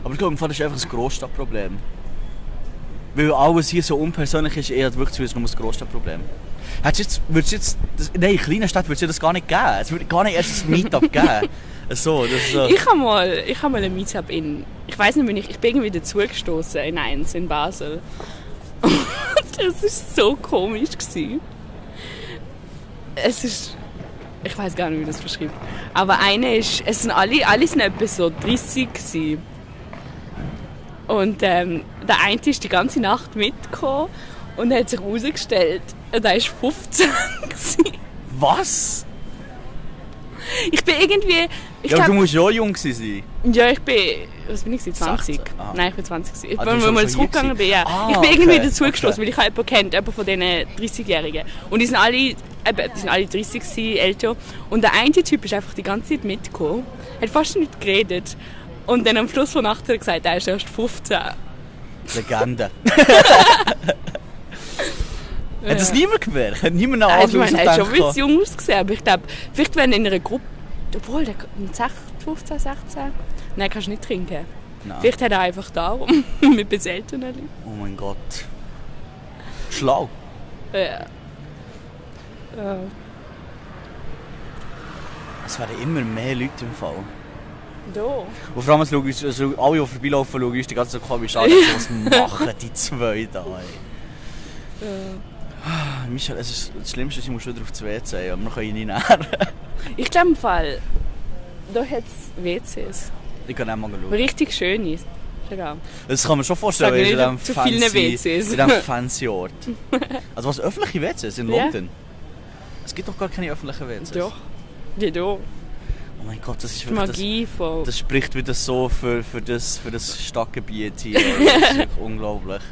Aber ich glaube, Fall ist einfach ein Großstadtproblem. Weil alles hier so unpersönlich ist, eher wirklich zu nur ein Großstadtproblem. Hättest jetzt, würdest jetzt, das, nein, in kleinen Städten würde es das gar nicht geben. Es würde gar nicht erst ein Meetup [laughs] geben. So, so.
Ich habe mal, ich hab mal ein Meetup in, ich weiß nicht, wenn ich, ich bin irgendwie dazugestoßen in eins in Basel. das ist so komisch gewesen. Es ist, ich weiß gar nicht, wie das beschreibt. Aber eine ist, es sind alle, alle sind etwa so 30 gewesen. Und ähm, der eine ist die ganze Nacht mitgekommen und hat sich herausgestellt, er ist 15 [laughs] gewesen.
Was?
Ich bin irgendwie, ich
ja,
glaub-
du musst ja auch jung sein.
Ja, ich bin. Was bin ich? gewesen? 20?
16? Ah.
Nein, ich bin 20. gewesen. Ich
Ah,
bin
bist
mal zurückgegangen bin, ja.
gewesen.
ich
Ah,
bin irgendwie
okay,
dazugestoßen,
okay.
weil ich halt jemanden kennt, jemanden von diesen 30-Jährigen. Und die sind alle, eben, die sind alle 30 gewesen, älter. Und der eine Typ ist einfach die ganze Zeit mitgekommen, hat fast nicht geredet. Und dann am Schluss von Nacht hat er gesagt, er ist erst 15.
Legende. [laughs] Hat das niemand gemerkt? Hat niemand
Nein, ich meine, er hat schon ein bisschen jung ausgesehen, aber ich glaube, vielleicht wenn in einer Gruppe, obwohl, der mit 16, 15, 16, nein, kannst du nicht trinken.
Nein.
Vielleicht hat er einfach darum, [laughs] mit bis Eltern.
Oh mein Gott. Schlau.
Ja. Ja.
Es werden immer mehr Leute im Fall.
Da.
Und vor allem schauen uns, also alle, die vorbeilaufen, schauen uns die ganze Zeit komisch an. [laughs] Was machen die zwei da? Ey? Ah, Michael, es ist, das Schlimmste ist, ich muss wieder auf das WC, aber wir können ihn nicht nähren. [laughs]
Ich glaube im Fall, da hat es WCs.
Ich kann auch mal schauen.
richtig schön ist. Schau.
Das kann man schon vorstellen, in diesem fancy, in [laughs] fancy Ort. [laughs] Also was, öffentliche WCs in. London? Es gibt doch gar keine öffentlichen WCs.
Doch. Die da.
Oh mein Gott, das ist wirklich... Das,
Magie von.
das spricht wieder so für, für, das, für das Stadtgebiet hier. Das ist wirklich unglaublich.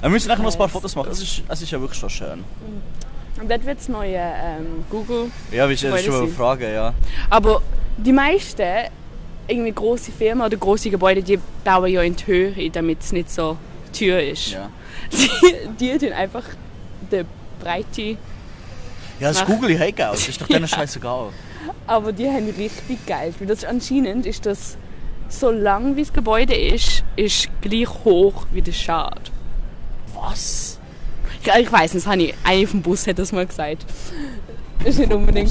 Wir müssen nachher noch ein paar Fotos machen. Es ist, es ist ja wirklich schon schön.
Und dort wird das neue ähm, Google.
Ja, willst du das
Gebäude
schon mal
sind.
fragen, ja.
Aber die meisten irgendwie grosse Firmen oder grosse Gebäude, die bauen ja in die Höhe, damit es nicht so teuer ist.
ja. [laughs]
Die, die tun einfach die Breite.
Ja, das. Google hey Geld, das ist doch [laughs] denen
Ja.
scheißegal.
Aber die haben richtig geil. Weil das ist anscheinend ist das so lang wie das Gebäude ist, ist gleich hoch wie der Schad.
Was?
Ich, weiß nicht, habe ich, eine vom Bus hat das mal gesagt. Ist nicht unbedingt.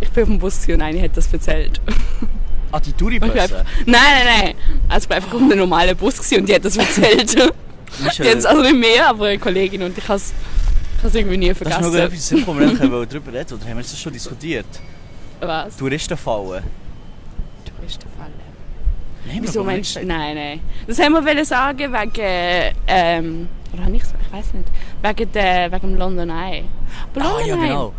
Ich bin auf dem Bus und eine hat das erzählt.
Ah, die
einfach, nein, nein, nein. Also ich bin einfach auf einem normalen Bus und die hat das erzählt. [laughs] es also nicht mehr, aber eine Kollegin und ich habe es irgendwie nie
Das ist noch
vergessen.
etwas Sinn, wo wir darüber reden oder haben wir das schon diskutiert?
Was?
Touristenfallen.
Touristenfalle.
Nein,
Wieso meinst du? Nein, nein. Das haben wir sagen wegen. Ähm, oder habe ich Ich weiß nicht. Wegen, der, wegen dem London Eye. Aber
Ah,
London
ja,
Eye.
genau.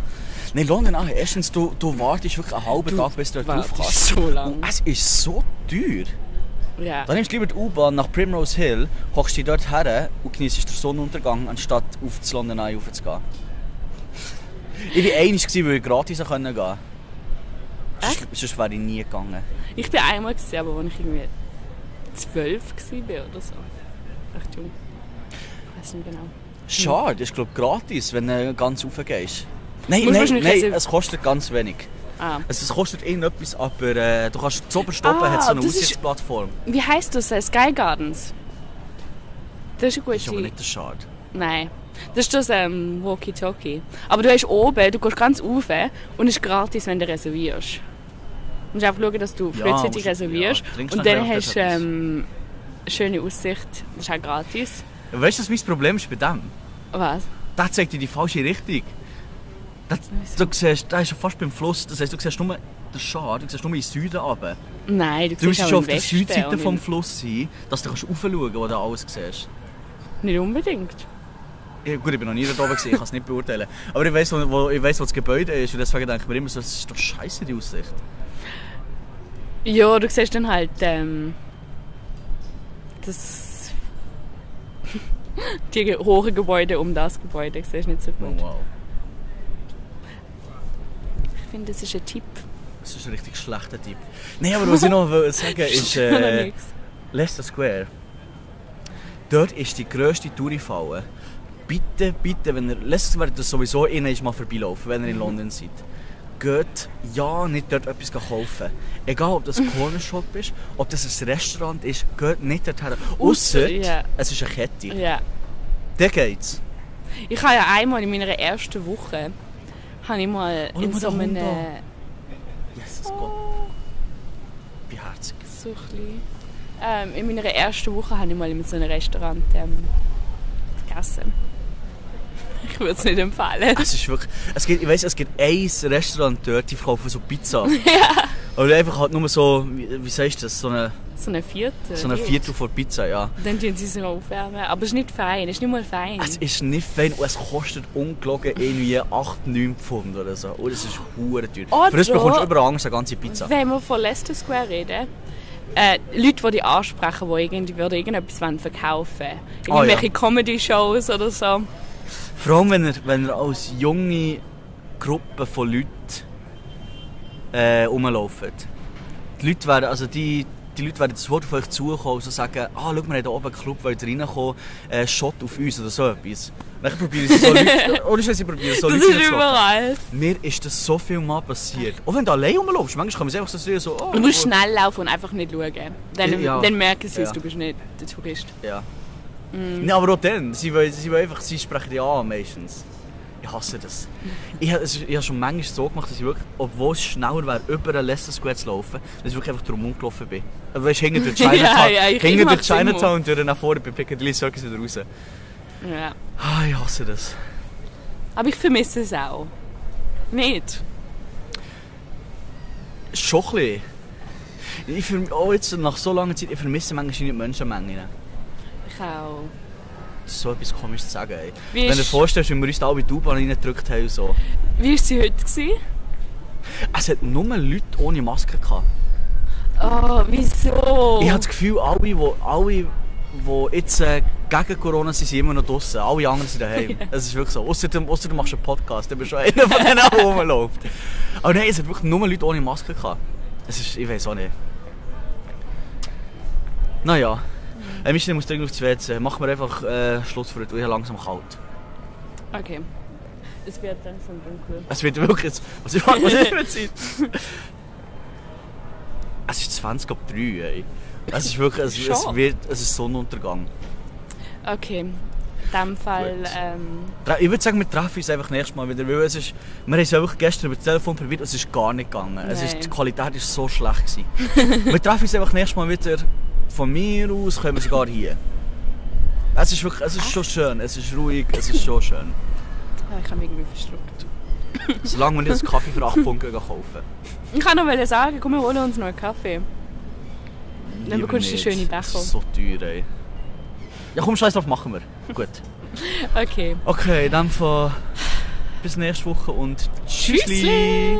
Nein, London auch. Erstens, du, du wartest wirklich einen halben Tag, bis du dort drauf kannst.
so lang.
Und es ist so teuer.
Ja.
Dann nimmst du lieber die U-Bahn nach Primrose Hill, hockst dich dort her und genießt den Sonnenuntergang, anstatt auf das London Eye raufzugehen. Ich war einig, weil ich gratis gehen konnte.
Echt?
Sonst wäre ich nie gegangen.
Ich bin einmal gesehen, aber als ich irgendwie zwölf war oder so. Recht jung. Weiß nicht genau.
Schade, ist glaube gratis, wenn du ganz rauf gehst. Nein,
Musst
nein, nein, es kostet ganz wenig.
Ah.
Also, es kostet irgendetwas, aber äh, du kannst zu oben
Ah,
hat so eine
das ist-
Aussichtsplattform.
Wie heisst das? Äh, Sky Gardens? Das ist eine gute
Das ist aber nicht der Schade.
Nein. Das ist das ähm, Walkie-Talkie. Aber du hast oben, du gehst ganz rauf und es ist gratis, wenn du reservierst. Du musst einfach schauen, dass du
Ja,
frühzeitig
musst-
reservierst.
ja,
und dann hast du ähm, eine schöne Aussicht. Das ist auch gratis.
Weißt du, was mein Problem ist bei dem?
Was?
Der zeigt dir die falsche Richtung. Das, du siehst, der ist ja fast beim Fluss. Das heisst, du siehst nur den Schad, du siehst nur in den Süden runter.
Nein, du,
Du
siehst
musst schon auf der
Westen
Südseite vom Fluss sein, dass du kannst raufschauen kannst, wo du alles siehst.
Nicht unbedingt.
Ja, gut, ich bin noch nie da oben, gewesen, ich kann es nicht beurteilen. Aber ich wo, wo, ich weiss, wo das Gebäude ist und deswegen denke ich mir immer so, das ist doch scheiße, die Aussicht.
Ja, du siehst dann halt ähm, das die hohen Gebäude um das Gebäude. Das siehst du nicht so
Oh,
gut.
wow.
Ich finde, das ist ein Tipp.
Das ist ein richtig schlechter Typ. Nein, aber was ich noch will sagen [laughs] ist, äh. Leicester Square. Dort ist die grösste Tourifalle. Bitte, bitte, wenn ihr, Leicester Square das sowieso innen mal vorbeilaufen, wenn ihr in London seid. Geht ja nicht dort etwas kaufen. Egal, ob das ein [laughs] Cornershop ist, ob das ein Restaurant ist, geht nicht dorthin. Ausser,
ja.
es ist eine Kette.
Ja.
Der geht's.
Ich habe ja einmal in meiner ersten Woche habe ich mal
Oh,
in so einem
Jesus Gott. Wie herzig.
so ein bisschen, ähm, in meiner ersten Woche habe ich mal in so einem Restaurant ähm, gegessen. Ich würde es nicht empfehlen.
Es ist wirklich, es gibt, ich weiss, es gibt ein Restaurant dort, die verkaufen so Pizza. [laughs] Aber einfach halt nur so, wie, wie sagst du das, so eine,
So eine vierte.
so eine Viertel von Pizza, ja.
Dann tun sie es noch aufwärmen. Aber es ist nicht fein. Es ist nicht mal fein.
Es ist nicht fein und es kostet ungelogen irgendwie 8, 9 Pfund oder so. Und es ist hure teuer.
Oder-
Für das bekommst du überall Angst, eine ganze Pizza.
Wenn wir von Leicester Square reden, äh, Leute, die dich ansprechen, die irgendwie würden irgendetwas verkaufen wollen.
Ah,
Irgendwelche
ja.
Comedy-Shows oder so.
Vor allem, wenn ihr, wenn ihr als junge Gruppe von Leuten äh, rumlauft. Die Leute werden, also die, die Leute werden sofort auf euch zukommen und so sagen, ah, schau, wir haben hier oben einen Club, wollt ihr reinkommen, äh, Shot auf uns oder so etwas. Dann probieren sie so [laughs] Leute, oder sie probieren so
Das
Leute
ist
reinzulocken.
überall.
Mir ist das so viel Mal passiert. Auch wenn du allein rumlaufst, manchmal kann man sich einfach so so, oh,
Du musst schnell laufen und einfach nicht schauen. Dann,
Ja.
dann merken sie es,
Ja.
du bist nicht der Tourist.
Ja. Nein, aber auch dann. Sie, wollen, sie, wollen einfach, sie sprechen dich an meistens. Ich hasse das. Ich habe ich habe schon manchmal so gemacht, dass ich wirklich, obwohl es schneller wäre, über den Leicester Square zu laufen, dass ich wirklich einfach drum rumgelaufen bin. Aber weißt du, hinter durch [laughs] Chinatown,
Ja, ja,
hinter durch. Chinatown und durch nach vorne bei Piccadilly Circus wieder raus.
Ja.
Ah, ich hasse das.
Aber ich vermisse es auch. Nicht?
Schon ein bisschen. Ich verm- auch jetzt nach so langer Zeit, ich vermisse manchmal die Menschenmengen.
Auch.
Das ist so etwas komisch zu sagen. Ey.
Wie
Wenn du dir vorstellst, wie wir uns da alle in die U-Bahn reingedrückt haben und so.
Wie war sie heute? Gewesen?
Es hat nur Leute ohne Maske gehabt.
Oh, wieso?
Ich habe das Gefühl, alle, die alle, die jetzt äh, gegen Corona sind, sind immer noch draußen. Alle anderen sind daheim. [laughs] Es ist wirklich so. Außer du, ausser du machst einen Podcast, dann bist du einer von denen, der [laughs] rumläuft. Aber nein, es hat wirklich nur Leute ohne Maske gehabt. Es ist, ich weiß auch nicht. Naja. Äh, Michel, ich muss dringend aufs WC. Machen wir einfach äh, Schluss für heute. Ich habe langsam kalt.
Okay. Es wird langsam dunkel.
Es wird wirklich... jetzt- Was ist was ist eine Zeit? [laughs] Es ist 20 ab 3, ey. Es ist wirklich... Es, es, wird, es ist Sonnenuntergang.
Okay. In diesem Fall, ähm,
Ich würde sagen, wir treffen uns einfach nächstes Mal wieder, weil es ist, wir haben es ja gestern über das Telefon probiert und es ist gar nicht gegangen. Es ist, die Qualität ist so schlecht gewesen. wir treffen uns einfach nächstes Mal wieder, von mir aus können wir sogar hier. Es ist wirklich, es ist schon schön, es ist ruhig, es ist schon schön.
ah, ich habe mich irgendwie verschluckt.
Solange wir nicht einen Kaffee für 8 Pfund gehen kaufen.
Ich kann noch sagen, komm, wir holen uns noch einen Kaffee. Dann bekommst du
nicht.
schöne
Das
Becher.
ist so teuer, ey. Ja komm, scheiß drauf, machen wir. Gut. [laughs]
Okay.
Okay, dann von bis nächste Woche und tschüssli.
Tschüssli!